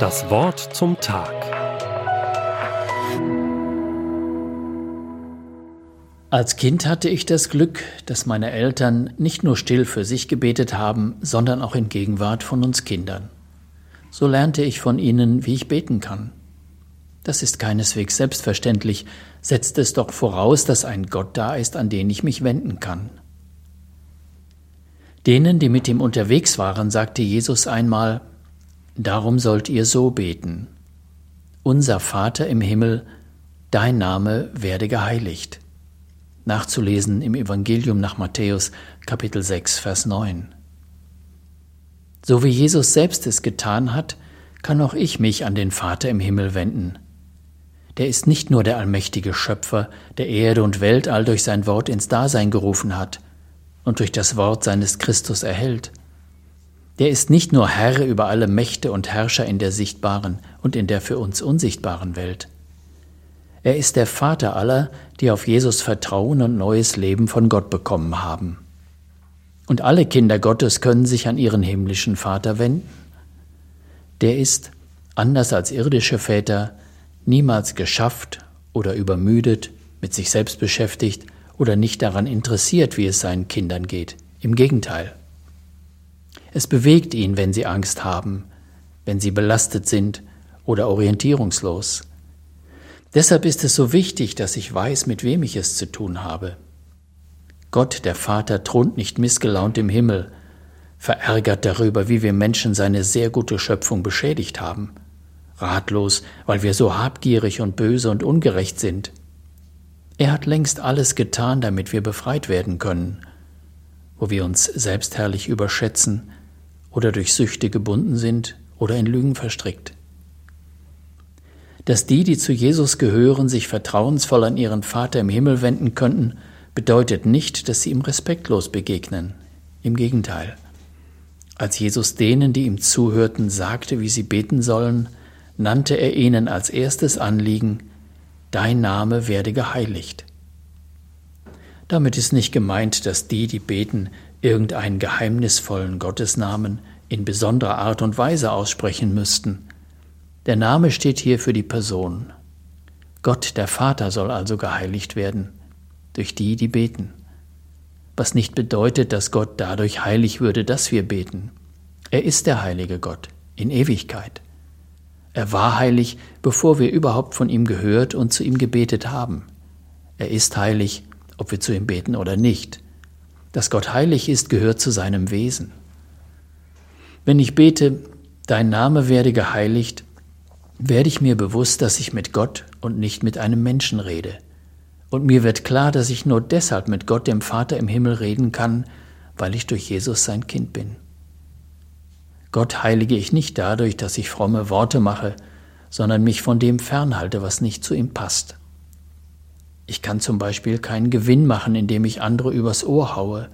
Das Wort zum Tag. Als Kind hatte ich das Glück, dass meine Eltern nicht nur still für sich gebetet haben, sondern auch in Gegenwart von uns Kindern. So lernte ich von ihnen, wie ich beten kann. Das ist keineswegs selbstverständlich, setzt es doch voraus, dass ein Gott da ist, an den ich mich wenden kann. Denen, die mit ihm unterwegs waren, sagte Jesus einmal, Darum sollt ihr so beten. Unser Vater im Himmel, dein Name werde geheiligt. Nachzulesen im Evangelium nach Matthäus Kapitel 6, Vers 9. So wie Jesus selbst es getan hat, kann auch ich mich an den Vater im Himmel wenden. Der ist nicht nur der allmächtige Schöpfer, der Erde und Weltall durch sein Wort ins Dasein gerufen hat und durch das Wort seines Christus erhält, der ist nicht nur Herr über alle Mächte und Herrscher in der sichtbaren und in der für uns unsichtbaren Welt. Er ist der Vater aller, die auf Jesus vertrauen und neues Leben von Gott bekommen haben. Und alle Kinder Gottes können sich an ihren himmlischen Vater wenden. Der ist, anders als irdische Väter, niemals geschafft oder übermüdet, mit sich selbst beschäftigt oder nicht daran interessiert, wie es seinen Kindern geht. Im Gegenteil. Es bewegt ihn, wenn sie Angst haben, wenn sie belastet sind oder orientierungslos. Deshalb ist es so wichtig, dass ich weiß, mit wem ich es zu tun habe. Gott, der Vater, thront nicht missgelaunt im Himmel, verärgert darüber, wie wir Menschen seine sehr gute Schöpfung beschädigt haben, ratlos, weil wir so habgierig und böse und ungerecht sind. Er hat längst alles getan, damit wir befreit werden können, wo wir uns selbstherrlich überschätzen, oder durch Süchte gebunden sind oder in Lügen verstrickt. Dass die, die zu Jesus gehören, sich vertrauensvoll an ihren Vater im Himmel wenden könnten, bedeutet nicht, dass sie ihm respektlos begegnen. Im Gegenteil. Als Jesus denen, die ihm zuhörten, sagte, wie sie beten sollen, nannte er ihnen als erstes Anliegen, Dein Name werde geheiligt. Damit ist nicht gemeint, dass die, die beten, irgendeinen geheimnisvollen Gottesnamen in besonderer Art und Weise aussprechen müssten. Der Name steht hier für die Person. Gott, der Vater, soll also geheiligt werden, durch die, die beten. Was nicht bedeutet, dass Gott dadurch heilig würde, dass wir beten. Er ist der heilige Gott in Ewigkeit. Er war heilig, bevor wir überhaupt von ihm gehört und zu ihm gebetet haben. Er ist heilig, ob wir zu ihm beten oder nicht. Dass Gott heilig ist, gehört zu seinem Wesen. Wenn ich bete, dein Name werde geheiligt, werde ich mir bewusst, dass ich mit Gott und nicht mit einem Menschen rede. Und mir wird klar, dass ich nur deshalb mit Gott, dem Vater im Himmel, reden kann, weil ich durch Jesus sein Kind bin. Gott heilige ich nicht dadurch, dass ich fromme Worte mache, sondern mich von dem fernhalte, was nicht zu ihm passt. Ich kann zum Beispiel keinen Gewinn machen, indem ich andere übers Ohr haue,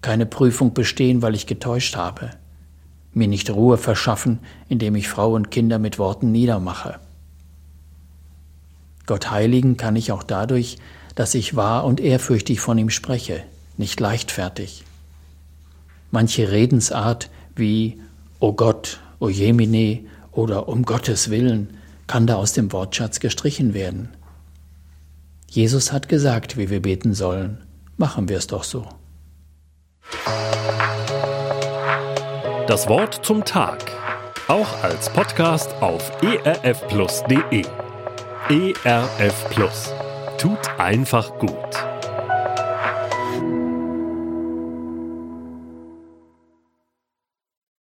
keine Prüfung bestehen, weil ich getäuscht habe, mir nicht Ruhe verschaffen, indem ich Frau und Kinder mit Worten niedermache. Gott heiligen kann ich auch dadurch, dass ich wahr und ehrfürchtig von ihm spreche, nicht leichtfertig. Manche Redensart wie O Gott, O Jemine oder um Gottes Willen kann da aus dem Wortschatz gestrichen werden. Jesus hat gesagt, wie wir beten sollen. Machen wir es doch so. Das Wort zum Tag. Auch als Podcast auf erfplus.de. ERF. Tut einfach gut.